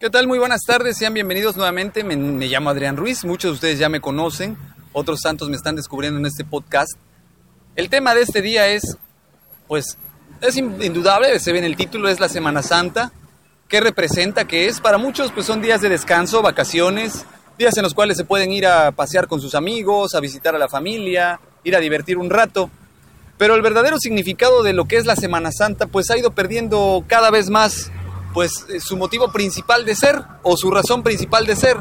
¿Qué tal? Muy buenas tardes, sean bienvenidos nuevamente. Me, llamo Adrián Ruiz, muchos de ustedes ya me conocen, otros tantos me están descubriendo en este podcast. El tema de este día es, pues, es indudable, se ve en el título, es la Semana Santa. ¿Qué representa? ¿Qué es? Para muchos, pues son días de descanso, vacaciones, días en los cuales se pueden ir a pasear con sus amigos, a visitar a la familia, ir a divertir un rato. Pero el verdadero significado de lo que es la Semana Santa, pues ha ido perdiendo cada vez más pues eh, su motivo principal de ser o su razón principal de ser.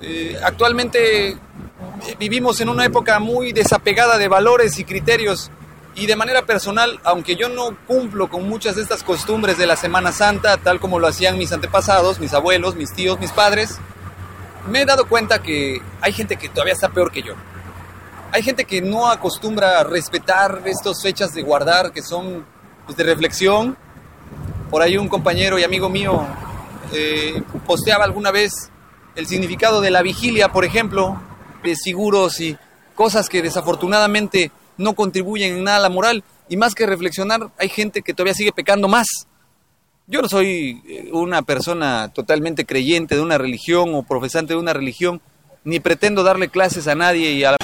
Eh, actualmente eh, vivimos en una época muy desapegada de valores y criterios y de manera personal, aunque yo no cumplo con muchas de estas costumbres de la Semana Santa, tal como lo hacían mis antepasados, mis abuelos, mis tíos, mis padres, me he dado cuenta que hay gente que todavía está peor que yo. Hay gente que no acostumbra a respetar estas fechas de guardar que son pues, de reflexión, por ahí un compañero y amigo mío eh, posteaba alguna vez el significado de la vigilia, por ejemplo, de seguros y cosas que desafortunadamente no contribuyen en nada a la moral. Y más que reflexionar, hay gente que todavía sigue pecando más. Yo no soy eh, una persona totalmente creyente de una religión o profesante de una religión, ni pretendo darle clases a nadie y a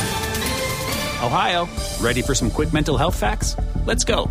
Ohio, ready for some quick mental health facts? Let's go.